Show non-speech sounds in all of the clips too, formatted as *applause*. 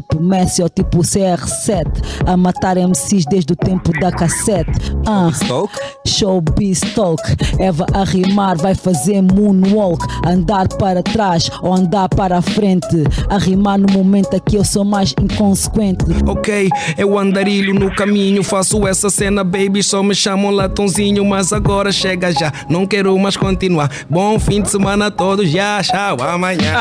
tipo Messi ou tipo CR7. A matar MCs desde o tempo da cassete. Ah, showbiz talk. Eva a rimar vai fazer moonwalk. Andar para trás ou andar para a frente. A rimar no momento aqui eu sou mais inconsequente. Ok, eu andarilho no caminho, faço essa cena, baby. Só me chamam latãozinho, mas agora chega já. Não quero mais continuar. Bom fim de semana a todos, já, tchau, amanhã.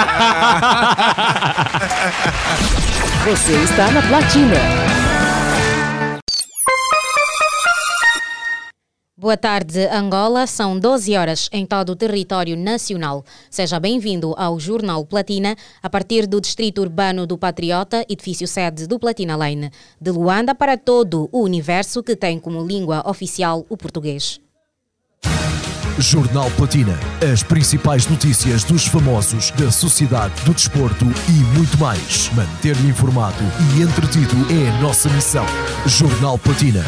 *laughs* Você está na Platina. Boa tarde, Angola. São 12 horas em todo o território nacional. Seja bem-vindo ao Jornal Platina, a partir do Distrito Urbano do Patriota, edifício sede do Platina Lane, de Luanda para todo o universo que tem como língua oficial o português. Jornal Platina. As principais notícias dos famosos, da sociedade, do desporto e muito mais. Manter-lhe informado e entretido é a nossa missão. Jornal Platina.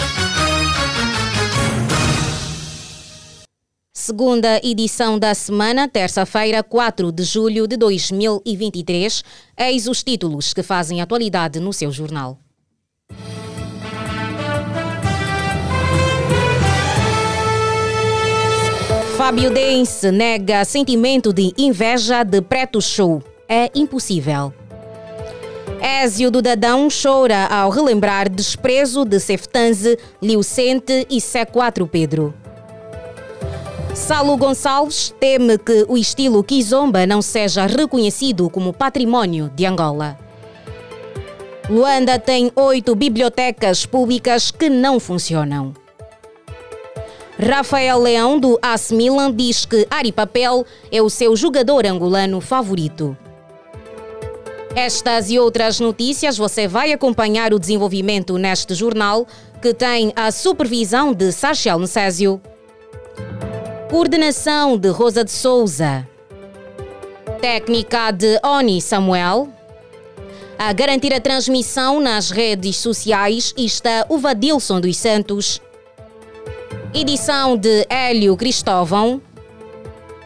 Segunda edição da semana, terça-feira, 4 de julho de 2023. Eis os títulos que fazem atualidade no seu jornal. Fábio Dense nega sentimento de inveja de Preto Show. É impossível. Ézio do Dadão chora ao relembrar desprezo de Seftanze, Liucente e C4 Pedro. Salo Gonçalves teme que o estilo Kizomba não seja reconhecido como património de Angola. Luanda tem oito bibliotecas públicas que não funcionam. Rafael Leão, do AS Milan, diz que Ari Papel é o seu jogador angolano favorito. Estas e outras notícias você vai acompanhar o desenvolvimento neste jornal, que tem a supervisão de Sachel Necésio. Coordenação de Rosa de Souza. Técnica de Oni Samuel. A garantir a transmissão nas redes sociais está o Vadilson dos Santos. Edição de Hélio Cristóvão.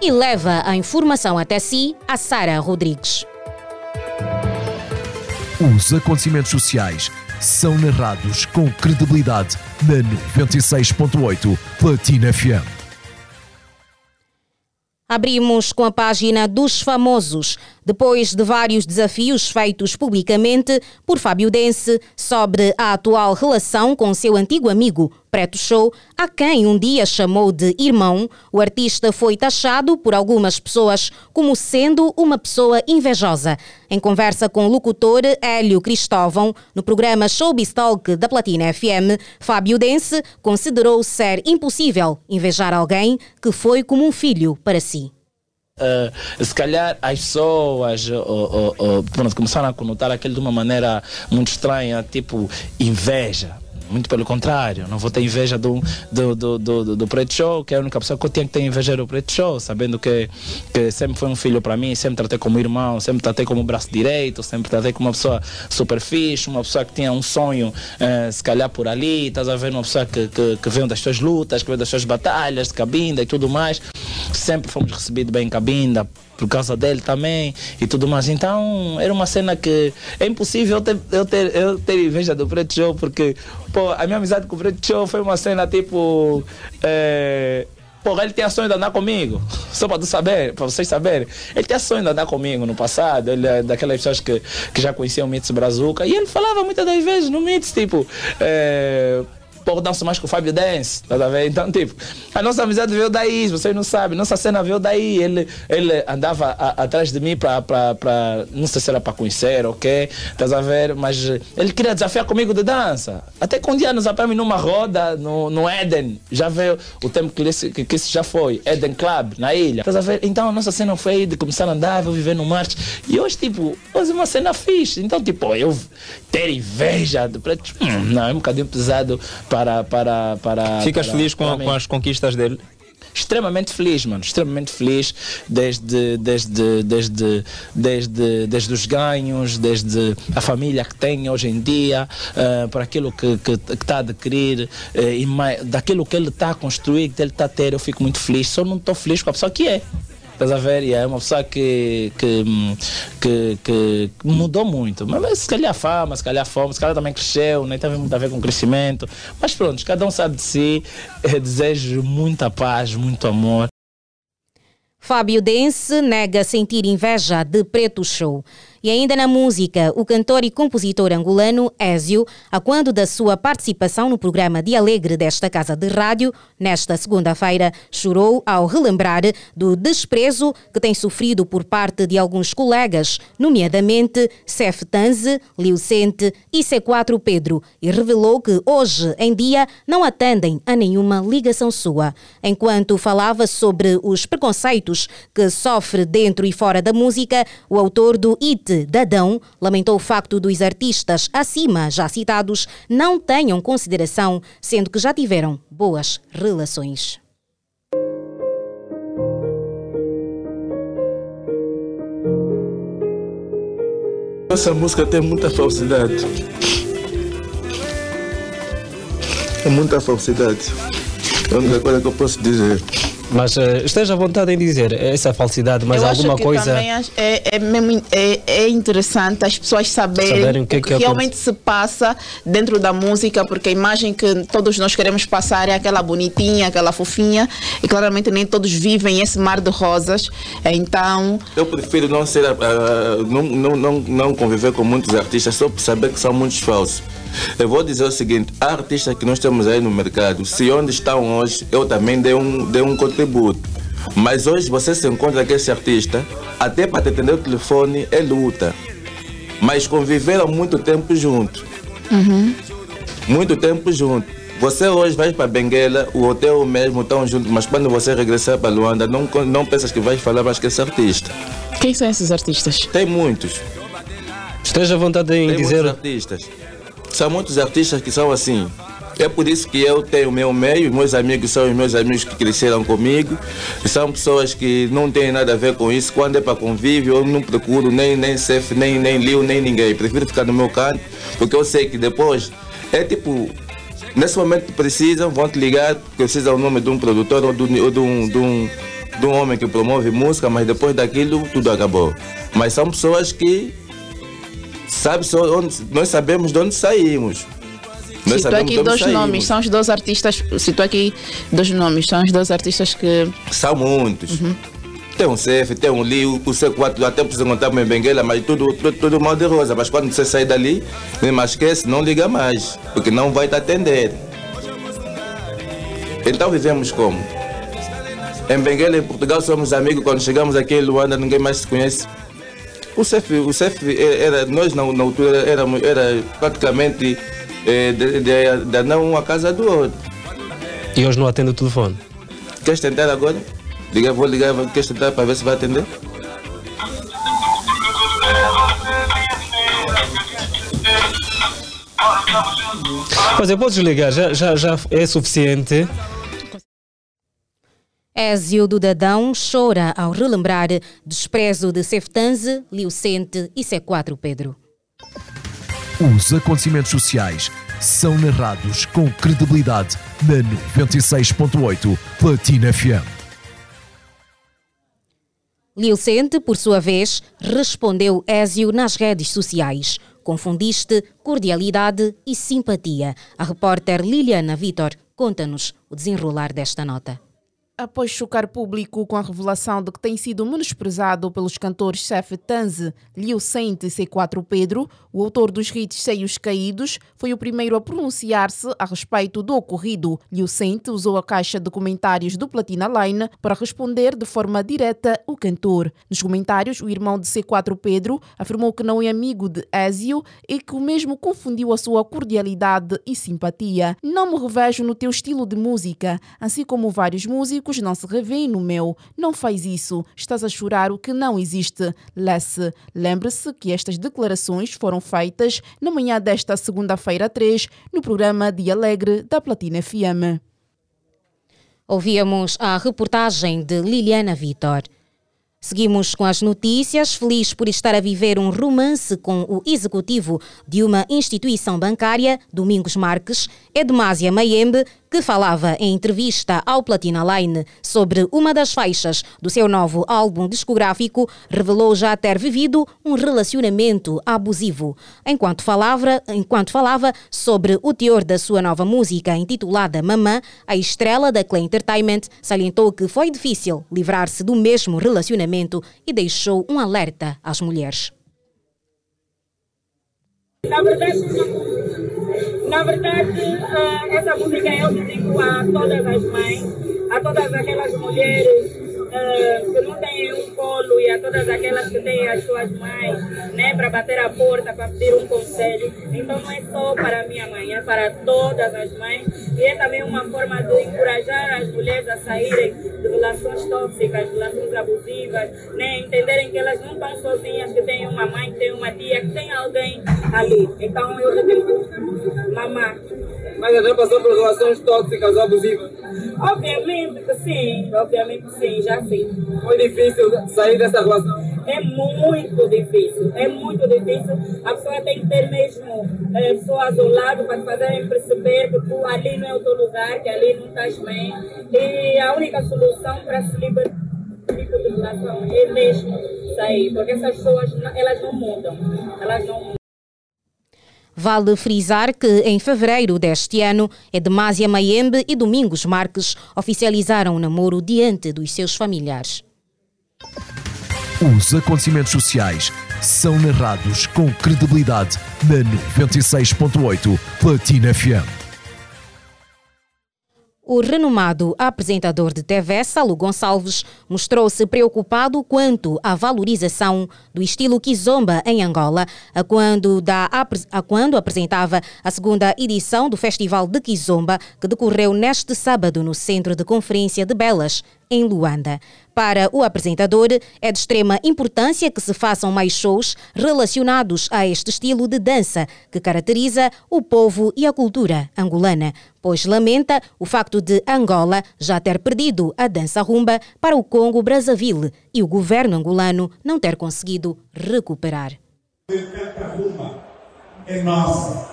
E leva a informação até si a Sara Rodrigues. Os acontecimentos sociais são narrados com credibilidade na 96.8 Platina FM. Abrimos com a página dos famosos, depois de vários desafios feitos publicamente por Fábio Dense sobre a atual relação com seu antigo amigo Preto Show, a quem um dia chamou de irmão, o artista foi taxado por algumas pessoas como sendo uma pessoa invejosa. Em conversa com o locutor Hélio Cristóvão, no programa Showbiz Talk da Platina FM, Fábio Dense considerou ser impossível invejar alguém que foi como um filho para si. Uh, se calhar as pessoas uh, pronto, começaram a conotar aquilo de uma maneira muito estranha, tipo inveja. Muito pelo contrário, não vou ter inveja do, do, do, do, do Preto Show, que é a única pessoa que eu tenho que ter inveja do Preto Show, sabendo que, que sempre foi um filho para mim, sempre tratei como irmão, sempre tratei como braço direito, sempre tratei como uma pessoa super fixe, uma pessoa que tinha um sonho, eh, se calhar por ali, estás a ver, uma pessoa que, que, que veio das suas lutas, que veio das suas batalhas de cabinda e tudo mais. Sempre fomos recebidos bem em cabinda, por causa dele também e tudo mais. Então era uma cena que é impossível eu ter, eu ter, eu ter inveja do Preto Show, porque pô, a minha amizade com o Preto Show foi uma cena tipo. É, Porra, ele tinha sonho de andar comigo. Só para saber, para vocês saberem. Ele tinha sonho de andar comigo no passado. Ele é daquelas pessoas que, que já conheciam o Mitz Brazuca. E ele falava muitas das vezes no Mitz, tipo. É, Pô, danço mais com o Fábio Dance, tá a ver? Então, tipo, a nossa amizade veio daí, vocês não sabem, nossa cena veio daí. Ele, ele andava a, atrás de mim para, não sei se era para conhecer quê, estás a ver? Mas ele queria desafiar comigo de dança. Até que um dia nos apanhamos numa roda no, no Eden, já veio o tempo que, esse, que, que isso já foi, Eden Club, na ilha, estás a ver? Então a nossa cena foi de começar a andar, vou viver no Marte. E hoje, tipo, hoje é uma cena fixe. Então, tipo, eu ter inveja de preto, hum, não, é um bocadinho pesado para. para, para Ficas para, feliz com, com as conquistas dele? extremamente feliz, mano, extremamente feliz desde, desde, desde, desde, desde os ganhos, desde a família que tem hoje em dia, uh, por aquilo que está a adquirir uh, e mais, daquilo que ele está a construir, que ele está a ter, eu fico muito feliz. Só não estou feliz com a pessoa que é. Estás a ver? E é uma pessoa que, que, que, que mudou muito. Mas se calhar fama, se calhar fome, se calhar também cresceu, nem teve muito a ver com crescimento. Mas pronto, cada um sabe de si. Eu desejo muita paz, muito amor. Fábio Dense nega sentir inveja de Preto Show. E ainda na música, o cantor e compositor angolano Ézio, a quando da sua participação no programa de Alegre desta casa de rádio, nesta segunda-feira, chorou ao relembrar do desprezo que tem sofrido por parte de alguns colegas, nomeadamente Cef Tanze, Liucente e C4 Pedro, e revelou que hoje em dia não atendem a nenhuma ligação sua. Enquanto falava sobre os preconceitos que sofre dentro e fora da música, o autor do IT Dadão lamentou o facto dos artistas acima já citados não tenham consideração, sendo que já tiveram boas relações. Essa música tem muita falsidade. É muita falsidade. É a única coisa que eu posso dizer. Mas uh, esteja à vontade em dizer essa falsidade, mas eu alguma acho que coisa. Também é, é, mesmo, é, é interessante as pessoas saberem, Saberem o o que que, é que realmente se passa dentro da música, porque a imagem que todos nós queremos passar é aquela bonitinha, aquela fofinha, e claramente nem todos vivem esse mar de rosas. Então. Eu prefiro não ser. Uh, não, não, não, não conviver com muitos artistas só por saber que são muitos falsos. Eu vou dizer o seguinte: há artistas que nós temos aí no mercado, se onde estão hoje, eu também dei um, dei um contributo. Mas hoje você se encontra com esse artista, até para te atender o telefone é luta. Mas conviveram muito tempo junto. Uhum. Muito tempo junto. Você hoje vai para Benguela, o hotel mesmo estão juntos, mas quando você regressar para Luanda, não, não pensas que vais falar mais que esse artista. Quem são esses artistas? Tem muitos. Esteja à vontade em Tem dizer. muitos artistas. São muitos artistas que são assim. É por isso que eu tenho o meu meio, meus amigos são os meus amigos que cresceram comigo. São pessoas que não têm nada a ver com isso. Quando é para convívio, eu não procuro nem, nem Cef, nem, nem Liu, nem ninguém. Prefiro ficar no meu canto, porque eu sei que depois é tipo. Nesse momento que precisam, vão te ligar, precisam o nome de um produtor ou de, de um, de, um, de um homem que promove música, mas depois daquilo tudo acabou. Mas são pessoas que sabe onde, nós sabemos de onde saímos. Nós Citou aqui dois saímos. nomes, são os dois artistas. Citou aqui dois nomes, são os dois artistas que. São muitos. Uhum. Tem um CF, tem um Liu, o C4 até precisa encontrar em Benguela, mas tudo, tudo, tudo mal de rosa. Mas quando você sair dali, nem mais esquece, não liga mais, porque não vai te atender. Então vivemos como? Em Benguela, em Portugal, somos amigos. Quando chegamos aqui em Luanda, ninguém mais se conhece. O CEF, o CEF era, nós na, na altura era, era praticamente é, de, de, de não uma casa do outro. E hoje não atende o telefone? Queres tentar agora? Liga, vou ligar, queres tentar para ver se vai atender? Mas eu posso desligar, já, já, já é suficiente. Ézio do Dadão chora ao relembrar desprezo de Ceftanze, Liucente e C4 Pedro. Os acontecimentos sociais são narrados com credibilidade na 96.8 Platina FM. Liucente, por sua vez, respondeu Ézio nas redes sociais. Confundiste cordialidade e simpatia. A repórter Liliana Vitor conta-nos o desenrolar desta nota. Após chocar público com a revelação de que tem sido menosprezado pelos cantores Chef Tanze, Liu Saint e C4 Pedro, o autor dos hits Seios Caídos foi o primeiro a pronunciar-se a respeito do ocorrido. Liu Saint usou a caixa de comentários do Platina Line para responder de forma direta o cantor. Nos comentários, o irmão de C4 Pedro afirmou que não é amigo de Ézio e que o mesmo confundiu a sua cordialidade e simpatia. Não me revejo no teu estilo de música, assim como vários músicos não se revêem no meu. Não faz isso. Estás a chorar o que não existe. Lesse. Lembre-se que estas declarações foram feitas na manhã desta segunda-feira 3, no programa Dia Alegre da Platina FM. Ouvíamos a reportagem de Liliana Vitor. Seguimos com as notícias. Feliz por estar a viver um romance com o executivo de uma instituição bancária, Domingos Marques, Edmásia Mayembe, que falava em entrevista ao Platina Line sobre uma das faixas do seu novo álbum discográfico, revelou já ter vivido um relacionamento abusivo. Enquanto falava, enquanto falava sobre o teor da sua nova música intitulada Mamã, a estrela da Clay Entertainment salientou que foi difícil livrar-se do mesmo relacionamento e deixou um alerta às mulheres. Na verdade uh, essa música eu dedico a todas as mães, a todas aquelas mulheres uh, que não têm um colo e a todas aquelas que têm as suas mães, né, para bater a porta, para pedir um conselho. Então não é só para a minha mãe, é para todas as mães e é também uma forma de encorajar as mulheres a saírem de relações tóxicas, relações abusivas, né, entenderem que elas não estão sozinhas, que têm uma mãe, que tem uma tia, que tem alguém ali. Então eu digo, mamãe. Mas já passou por relações tóxicas ou abusivas? Obviamente que sim, obviamente que sim, já sim. Foi difícil sair dessa relação? É muito difícil, é muito difícil. A pessoa tem que ter mesmo é, pessoas ao lado para fazerem perceber que tu ali não é o teu lugar, que ali não estás bem. E a única solução para se libertar tipo de relação é mesmo sair, porque essas pessoas elas não mudam, elas não mudam. Vale frisar que, em fevereiro deste ano, Edmásia Mayembe e Domingos Marques oficializaram o namoro diante dos seus familiares. Os acontecimentos sociais são narrados com credibilidade na 96.8 Platina FM. O renomado apresentador de TV, Salo Gonçalves, mostrou-se preocupado quanto à valorização do estilo Kizomba em Angola, a quando, da, a quando apresentava a segunda edição do Festival de Kizomba, que decorreu neste sábado no Centro de Conferência de Belas, em Luanda. Para o apresentador, é de extrema importância que se façam mais shows relacionados a este estilo de dança que caracteriza o povo e a cultura angolana, pois lamenta o facto de Angola já ter perdido a dança rumba para o Congo Brazzaville e o governo angolano não ter conseguido recuperar. A rumba é nossa,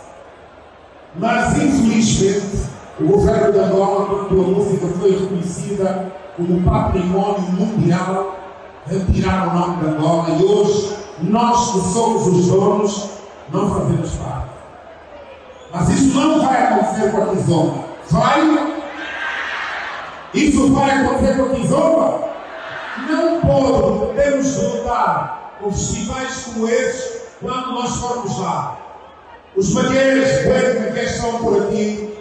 mas infelizmente o governo de Angola, quando a música foi reconhecida como património mundial, retiraram o nome de Angola e hoje nós que somos os donos não fazemos parte. Mas isso não vai acontecer com a Kizomba. Vai? Isso vai acontecer com a Kizomba? Não pode, podemos lutar com festivais como esses quando nós formos lá. Os maqueiros que estão por aqui,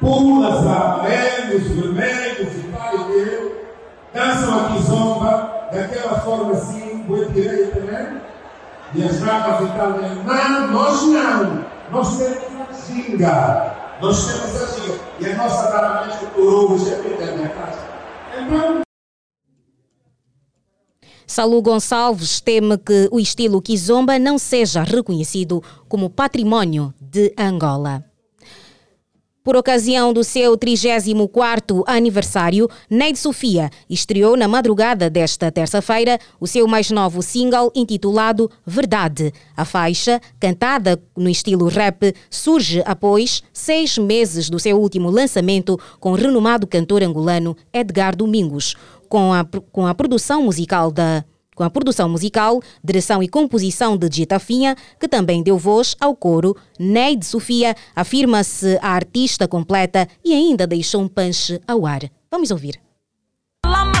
pulas amarelos, vermelhos e tal e teu, dançam a kizomba daquela forma assim, boa direita, né? E as rapas e tal, né? Não, nós não. Nós temos a ginga. Nós temos a ginga. E a nossa taramesca torou hoje é na minha casa. Então, Salu Gonçalves teme que o estilo Kizomba não seja reconhecido como património de Angola. Por ocasião do seu 34º aniversário, Neide Sofia estreou na madrugada desta terça-feira o seu mais novo single intitulado Verdade. A faixa, cantada no estilo rap, surge após seis meses do seu último lançamento com o renomado cantor angolano Edgar Domingos, com a, com a produção musical da com a produção musical, direção e composição de Dita Finha, que também deu voz ao coro. Neide Sofia afirma-se a artista completa e ainda deixou um punch ao ar. Vamos ouvir. Lama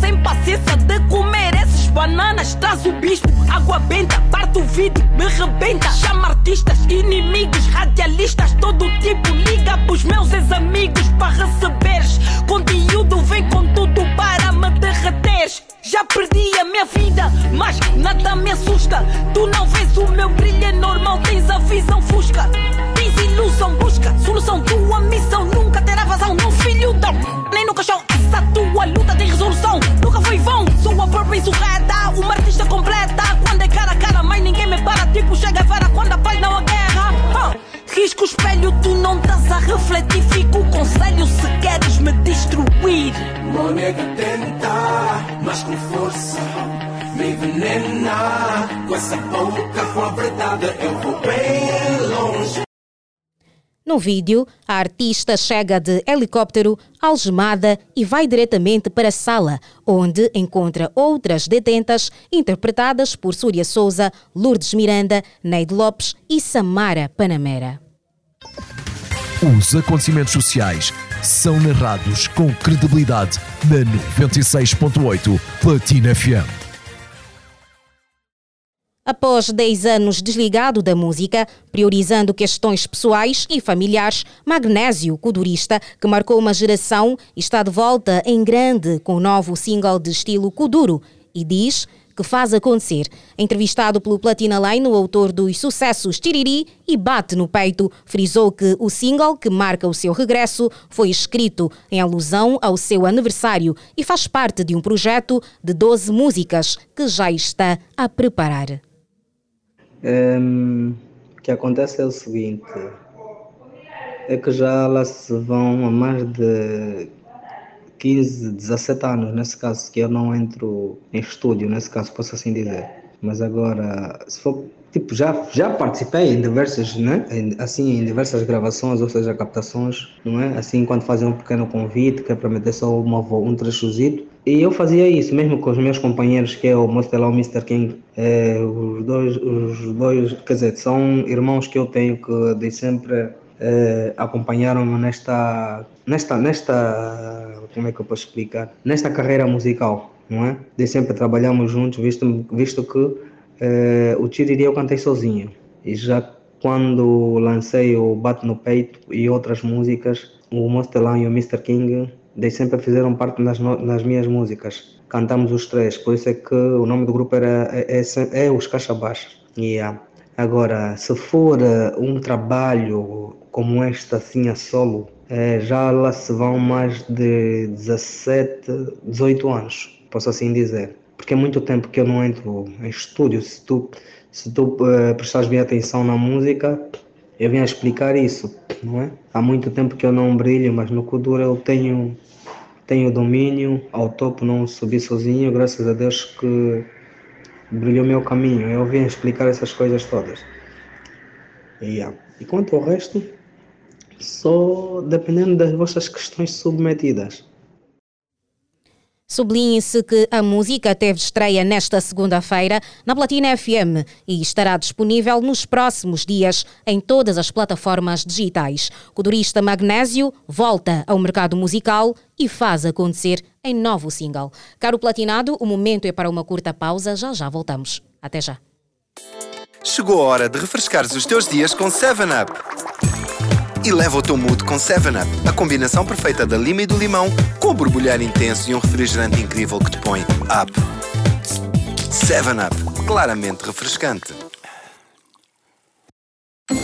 sem paciência de comer bananas. Traz o bispo, água benta, parte o me rebenta. Chama artistas, inimigos, radialistas, todo tipo. Liga pros meus ex-amigos para receberes conteúdo. Já perdi a minha vida, mas nada me assusta. Tu não vês o meu brilho é normal, tens a visão fusca. Tens ilusão, busca solução. Tua missão nunca terá vazão. No filho da nem no caixão. Essa tua luta tem resolução. Nunca foi vão. Sou a própria insurreta, uma artista completa. Quando é cara a cara, mas ninguém me para. Tipo, chega a vera quando a paz não a guerra. Ah. Risco o espelho, tu não estás a refletir. Fico o conselho se queres me destruir. Meu nega tenta, mas com força me envenena. Com essa boca, com a verdade, eu vou bem longe. No vídeo, a artista chega de helicóptero, algemada e vai diretamente para a sala, onde encontra outras detentas interpretadas por Súria Souza, Lourdes Miranda, Neide Lopes e Samara Panamera. Os acontecimentos sociais são narrados com credibilidade na 96.8 Platina FM. Após 10 anos desligado da música, priorizando questões pessoais e familiares, Magnésio, kudurista, que marcou uma geração, está de volta em grande com o novo single de estilo kuduro e diz que faz acontecer. Entrevistado pelo Platina Line, o autor dos sucessos Tiriri e Bate no Peito, frisou que o single que marca o seu regresso foi escrito em alusão ao seu aniversário e faz parte de um projeto de 12 músicas que já está a preparar. Um, o que acontece é o seguinte, é que já lá se vão há mais de 15, 17 anos, nesse caso, que eu não entro em estúdio, nesse caso, posso assim dizer. Mas agora, se for, tipo, já, já participei em diversas, né? Assim, em diversas gravações, ou seja, captações, não é? Assim, quando fazem um pequeno convite, que é para meter só uma, um trechozito, e eu fazia isso mesmo com os meus companheiros, que é o Monster e o Mr. King. É, os, dois, os dois, quer dizer, são irmãos que eu tenho que de sempre é, acompanharam-me nesta, nesta, nesta, como é que eu posso explicar? Nesta carreira musical, não é? De sempre trabalhamos juntos, visto, visto que é, o Tiriri eu cantei sozinho. E já quando lancei o Bate no Peito e outras músicas, o Monster e o Mr. King daí sempre fizeram parte das, das minhas músicas. Cantamos os três, por isso é que o nome do grupo era, é, é, é os Caixa Baixa. Yeah. Agora, se for uh, um trabalho como este, assim, a solo, é, já lá se vão mais de 17, 18 anos, posso assim dizer. Porque é muito tempo que eu não entro em estúdio. Se tu, se tu uh, prestares bem atenção na música, eu a explicar isso, não é? Há muito tempo que eu não brilho, mas no Kudura eu tenho, tenho domínio, ao topo não subi sozinho, graças a Deus que brilhou meu caminho. Eu a explicar essas coisas todas. Yeah. E quanto ao resto, só dependendo das vossas questões submetidas. Sublinhe-se que a música teve estreia nesta segunda-feira na Platina FM e estará disponível nos próximos dias em todas as plataformas digitais. O durista Magnésio volta ao mercado musical e faz acontecer em novo single. Caro Platinado, o momento é para uma curta pausa, já já voltamos. Até já. Chegou a hora de refrescares os teus dias com 7-Up e leva o teu mood com 7-Up, a combinação perfeita da lima e do limão, com o borbulhar intenso e um refrigerante incrível que te põe up. 7-Up, claramente refrescante.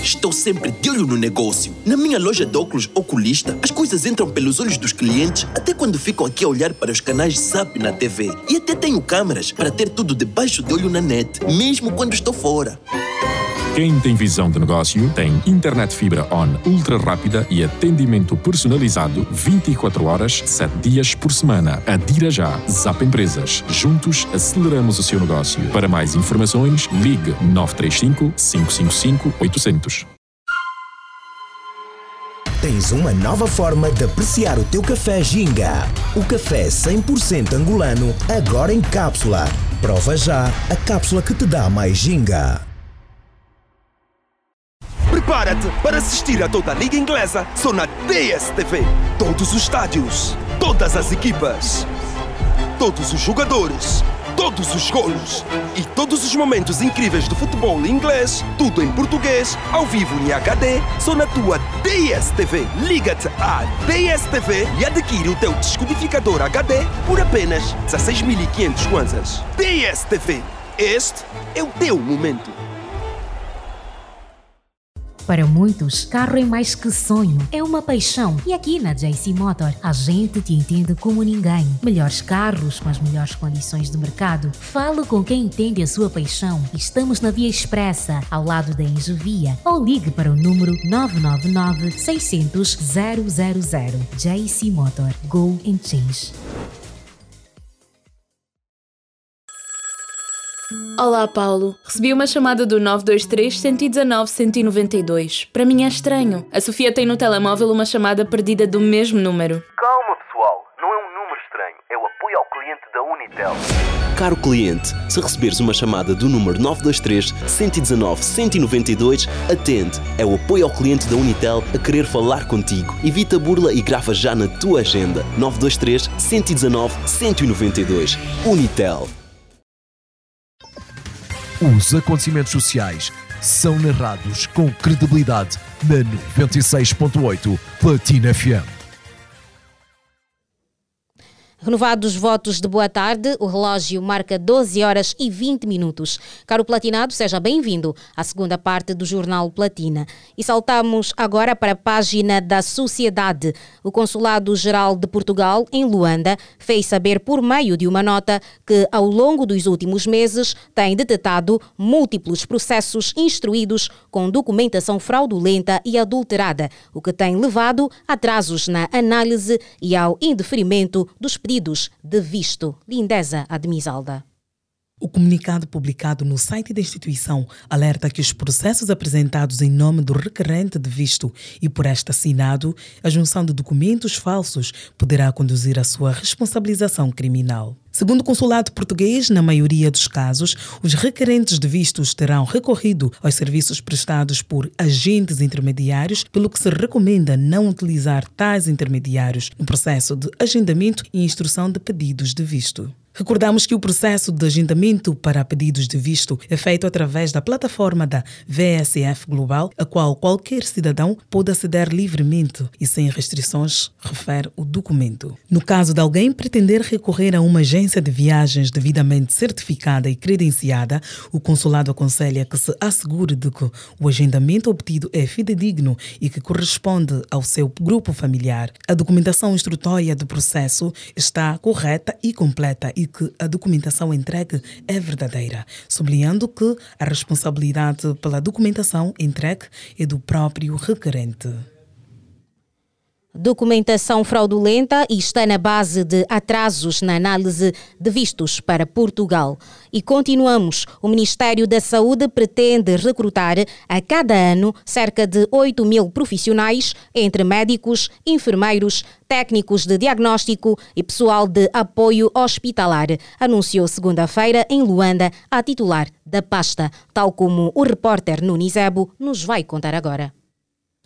Estou sempre de olho no negócio. Na minha loja de óculos oculista, as coisas entram pelos olhos dos clientes até quando ficam aqui a olhar para os canais SAP na TV. E até tenho câmeras para ter tudo debaixo de olho na net, mesmo quando estou fora. Quem tem visão de negócio tem internet fibra on ultra rápida e atendimento personalizado 24 horas, 7 dias por semana. Adira já. Zap Empresas. Juntos aceleramos o seu negócio. Para mais informações, ligue 935 555 800. Tens uma nova forma de apreciar o teu café Ginga. O café 100% angolano, agora em cápsula. Prova já a cápsula que te dá mais Ginga. Prepara-te para assistir a toda a Liga Inglesa só na DSTV. Todos os estádios, todas as equipas, todos os jogadores, todos os golos e todos os momentos incríveis do futebol inglês, tudo em português, ao vivo em HD, só na tua DSTV. Liga-te à DSTV e adquire o teu descodificador HD por apenas 16.500 kwanzas. DSTV. Este é o teu momento. Para muitos, carro é mais que sonho, é uma paixão. E aqui na JC Motor, a gente te entende como ninguém. Melhores carros com as melhores condições de mercado. Fale com quem entende a sua paixão. Estamos na Via Expressa, ao lado da Enjovia. Ou ligue para o número 999 600 000. JC Motor. Go and Change. Olá, Paulo. Recebi uma chamada do 923 119 192. Para mim é estranho. A Sofia tem no telemóvel uma chamada perdida do mesmo número. Calma, pessoal. Não é um número estranho. É o apoio ao cliente da Unitel. Caro cliente, se receberes uma chamada do número 923 119 192, atende. É o apoio ao cliente da Unitel a querer falar contigo. Evita a burla e grava já na tua agenda. 923 119 192. Unitel. Os acontecimentos sociais são narrados com credibilidade na 96.8 Platina FM. Renovados votos de boa tarde, o relógio marca 12 horas e 20 minutos. Caro Platinado, seja bem-vindo à segunda parte do Jornal Platina. E saltamos agora para a página da Sociedade. O Consulado-Geral de Portugal, em Luanda, fez saber por meio de uma nota que, ao longo dos últimos meses, tem detectado múltiplos processos instruídos com documentação fraudulenta e adulterada, o que tem levado a atrasos na análise e ao indeferimento dos pedidos de visto. Lindeza Admisalda. O comunicado publicado no site da instituição alerta que os processos apresentados em nome do requerente de visto e por este assinado, a junção de documentos falsos poderá conduzir à sua responsabilização criminal. Segundo o consulado português, na maioria dos casos, os requerentes de vistos terão recorrido aos serviços prestados por agentes intermediários, pelo que se recomenda não utilizar tais intermediários no processo de agendamento e instrução de pedidos de visto. Recordamos que o processo de agendamento para pedidos de visto é feito através da plataforma da VSF Global, a qual qualquer cidadão pode aceder livremente e sem restrições, refere o documento. No caso de alguém pretender recorrer a uma agência de viagens devidamente certificada e credenciada, o consulado aconselha que se assegure de que o agendamento obtido é fidedigno e que corresponde ao seu grupo familiar. A documentação instrutória do processo está correta e completa e que a documentação entregue é verdadeira, sublinhando que a responsabilidade pela documentação entregue é do próprio requerente. Documentação fraudulenta e está na base de atrasos na análise de vistos para Portugal. E continuamos. O Ministério da Saúde pretende recrutar a cada ano cerca de 8 mil profissionais, entre médicos, enfermeiros, técnicos de diagnóstico e pessoal de apoio hospitalar, anunciou segunda-feira em Luanda a titular da pasta, tal como o repórter Nunizebo nos vai contar agora.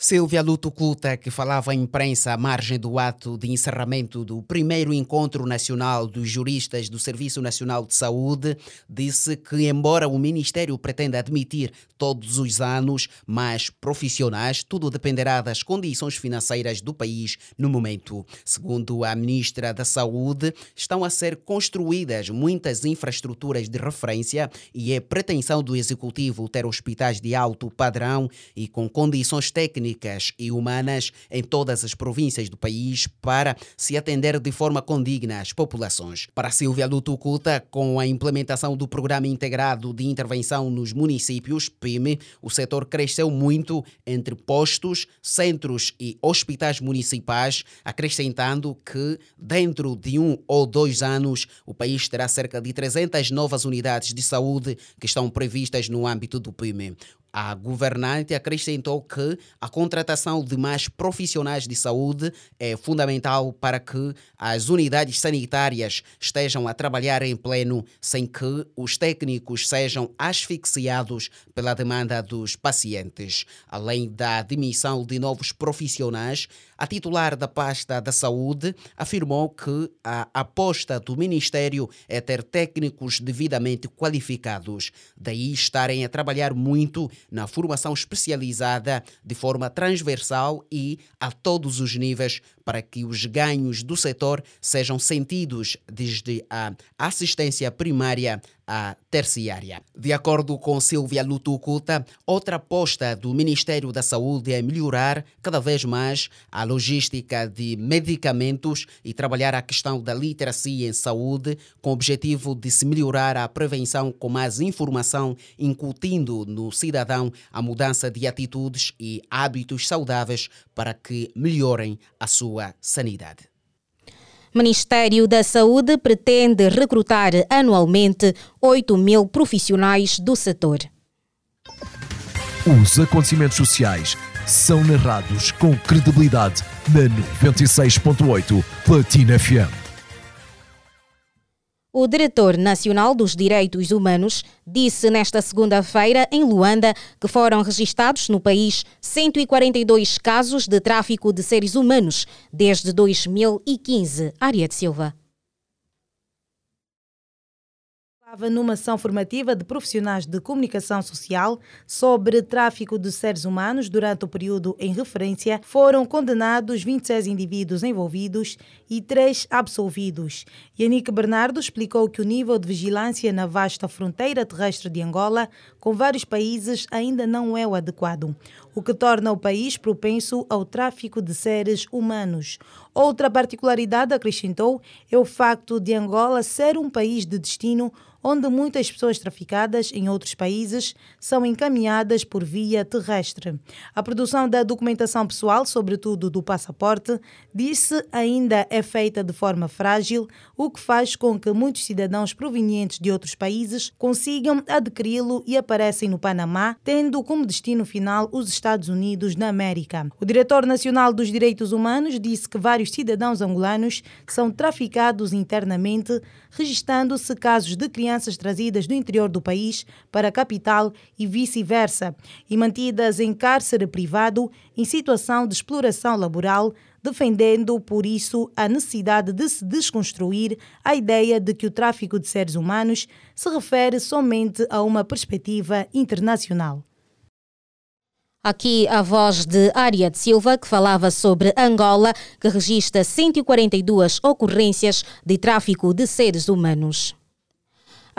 Silvia Luto que falava à imprensa à margem do ato de encerramento do primeiro encontro nacional dos juristas do Serviço Nacional de Saúde, disse que, embora o Ministério pretenda admitir todos os anos mais profissionais, tudo dependerá das condições financeiras do país no momento. Segundo a Ministra da Saúde, estão a ser construídas muitas infraestruturas de referência e é pretensão do Executivo ter hospitais de alto padrão e com condições técnicas e humanas em todas as províncias do país para se atender de forma condigna às populações. Para Silvia Lutucuta, com a implementação do Programa Integrado de Intervenção nos Municípios, PIME, o setor cresceu muito entre postos, centros e hospitais municipais, acrescentando que dentro de um ou dois anos o país terá cerca de 300 novas unidades de saúde que estão previstas no âmbito do PIME. A governante acrescentou que a contratação de mais profissionais de saúde é fundamental para que as unidades sanitárias estejam a trabalhar em pleno sem que os técnicos sejam asfixiados pela demanda dos pacientes. Além da admissão de novos profissionais, a titular da pasta da saúde afirmou que a aposta do Ministério é ter técnicos devidamente qualificados, daí estarem a trabalhar muito na formação especializada de forma transversal e a todos os níveis para que os ganhos do setor sejam sentidos desde a assistência primária à terciária. De acordo com Silvia Lutucuta, outra aposta do Ministério da Saúde é melhorar cada vez mais a logística de medicamentos e trabalhar a questão da literacia em saúde, com o objetivo de se melhorar a prevenção com mais informação, incutindo no cidadão a mudança de atitudes e hábitos saudáveis para que melhorem a sua sanidade. Ministério da Saúde pretende recrutar anualmente 8 mil profissionais do setor. Os acontecimentos sociais são narrados com credibilidade na 96.8 Platina FM. O diretor nacional dos Direitos Humanos disse nesta segunda-feira em Luanda que foram registados no país 142 casos de tráfico de seres humanos desde 2015. Área de Silva. Estava numa ação formativa de profissionais de comunicação social sobre tráfico de seres humanos durante o período em referência, foram condenados 26 indivíduos envolvidos e 3 absolvidos. Yannick Bernardo explicou que o nível de vigilância na vasta fronteira terrestre de Angola com vários países ainda não é o adequado, o que torna o país propenso ao tráfico de seres humanos. Outra particularidade, acrescentou, é o facto de Angola ser um país de destino onde muitas pessoas traficadas em outros países são encaminhadas por via terrestre. A produção da documentação pessoal, sobretudo do passaporte, disse ainda é feita de forma frágil, o que faz com que muitos cidadãos provenientes de outros países consigam adquiri-lo e aparecem no Panamá, tendo como destino final os Estados Unidos da América. O diretor nacional dos direitos humanos disse que vários cidadãos angolanos são traficados internamente, registrando-se casos de crianças trazidas do interior do país para a capital e vice-versa, e mantidas em cárcere privado em situação de exploração laboral, defendendo, por isso, a necessidade de se desconstruir a ideia de que o tráfico de seres humanos se refere somente a uma perspectiva internacional. Aqui a voz de Ária de Silva, que falava sobre Angola, que registra 142 ocorrências de tráfico de seres humanos.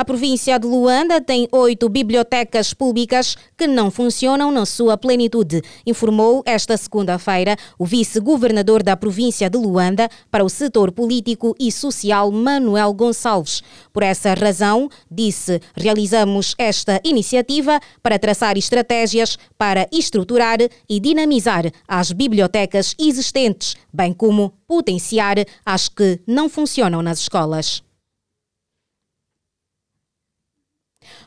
A província de Luanda tem oito bibliotecas públicas que não funcionam na sua plenitude, informou esta segunda-feira o vice-governador da província de Luanda para o setor político e social Manuel Gonçalves. Por essa razão, disse, realizamos esta iniciativa para traçar estratégias para estruturar e dinamizar as bibliotecas existentes, bem como potenciar as que não funcionam nas escolas.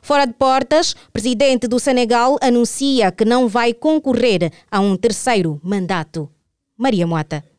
Fora de portas, presidente do Senegal anuncia que não vai concorrer a um terceiro mandato. Maria Moata.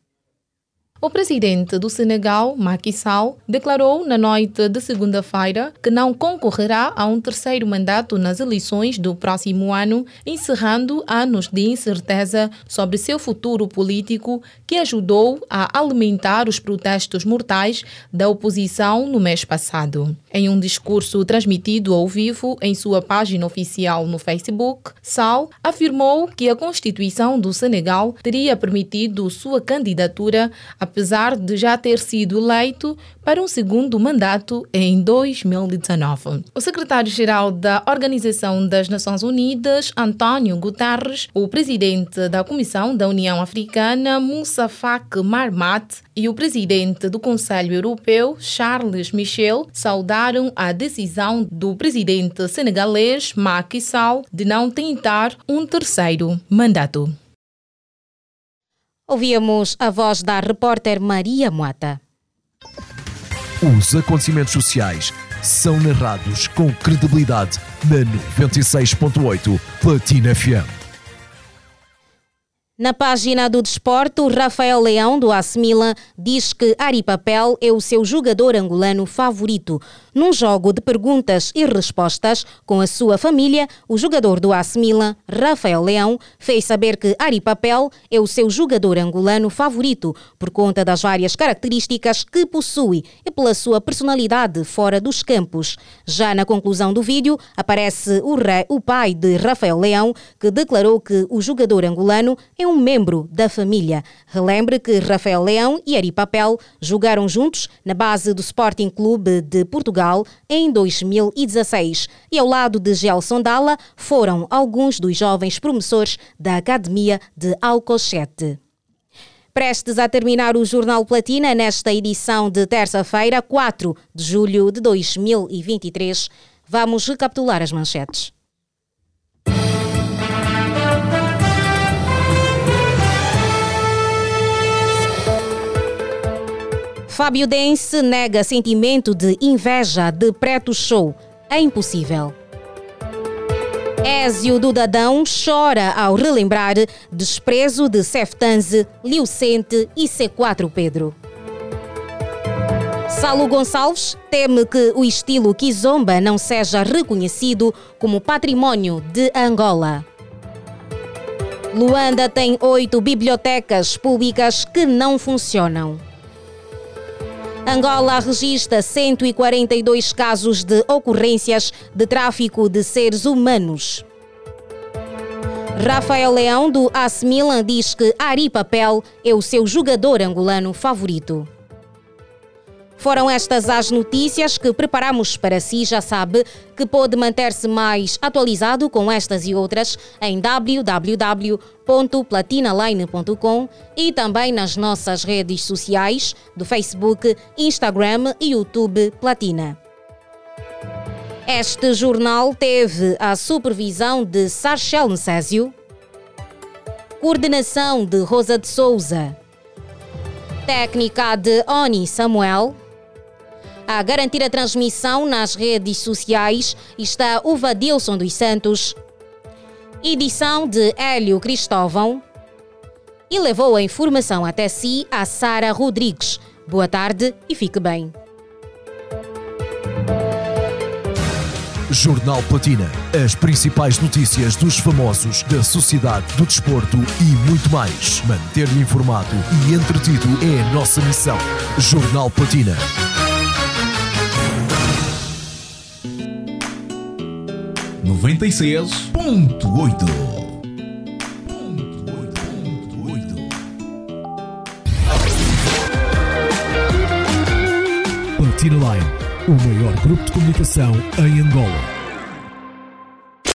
O presidente do Senegal, Macky Sall, declarou na noite de segunda-feira que não concorrerá a um terceiro mandato nas eleições do próximo ano, encerrando anos de incerteza sobre seu futuro político que ajudou a alimentar os protestos mortais da oposição no mês passado. Em um discurso transmitido ao vivo em sua página oficial no Facebook, Sall afirmou que a Constituição do Senegal teria permitido sua candidatura a apesar de já ter sido eleito para um segundo mandato em 2019. O secretário-geral da Organização das Nações Unidas, António Guterres, o presidente da Comissão da União Africana, Moussa Faki Marmat, e o presidente do Conselho Europeu, Charles Michel, saudaram a decisão do presidente senegalês, Macky Sall, de não tentar um terceiro mandato. Ouvíamos a voz da repórter Maria Moata. Os acontecimentos sociais são narrados com credibilidade na 96.8 Platina FM. Na página do desporto, Rafael Leão, do AC Milan, diz que Ari Papel é o seu jogador angolano favorito. Num jogo de perguntas e respostas com a sua família, o jogador do AC Milan, Rafael Leão, fez saber que Ari Papel é o seu jogador angolano favorito por conta das várias características que possui e pela sua personalidade fora dos campos. Já na conclusão do vídeo, aparece o, rei, o pai de Rafael Leão, que declarou que o jogador angolano é um membro da família. Relembre que Rafael Leão e Ari Papel jogaram juntos na base do Sporting Clube de Portugal em 2016 e ao lado de Gelson Dalla foram alguns dos jovens promissores da Academia de Alcochete. Prestes a terminar o Jornal Platina nesta edição de terça-feira, 4 de julho de 2023, vamos recapitular as manchetes. Fábio Dense nega sentimento de inveja de Preto Show. É impossível. Ézio do Dadão chora ao relembrar desprezo de Seftanze, Liucente e C4 Pedro. Salo Gonçalves teme que o estilo Kizomba não seja reconhecido como património de Angola. Luanda tem oito bibliotecas públicas que não funcionam. Angola registra 142 casos de ocorrências de tráfico de seres humanos. Rafael Leão, do AS Milan, diz que Ari Papel é o seu jogador angolano favorito. Foram estas as notícias que preparamos para si. Já sabe que pode manter-se mais atualizado com estas e outras em www.platinaline.com e também nas nossas redes sociais do Facebook, Instagram e YouTube Platina. Este jornal teve a supervisão de Sarchel Necésio, coordenação de Rosa de Souza, técnica de Oni Samuel a garantir a transmissão nas redes sociais está o Vadilson dos Santos, edição de Hélio Cristóvão e levou a informação até si a Sara Rodrigues. Boa tarde e fique bem. Jornal Platina. As principais notícias dos famosos, da sociedade, do desporto e muito mais. Manter-lhe informado e entretido é a nossa missão. Jornal Platina. Noventa e seis ponto oito. Platina Line, o maior grupo de comunicação em Angola.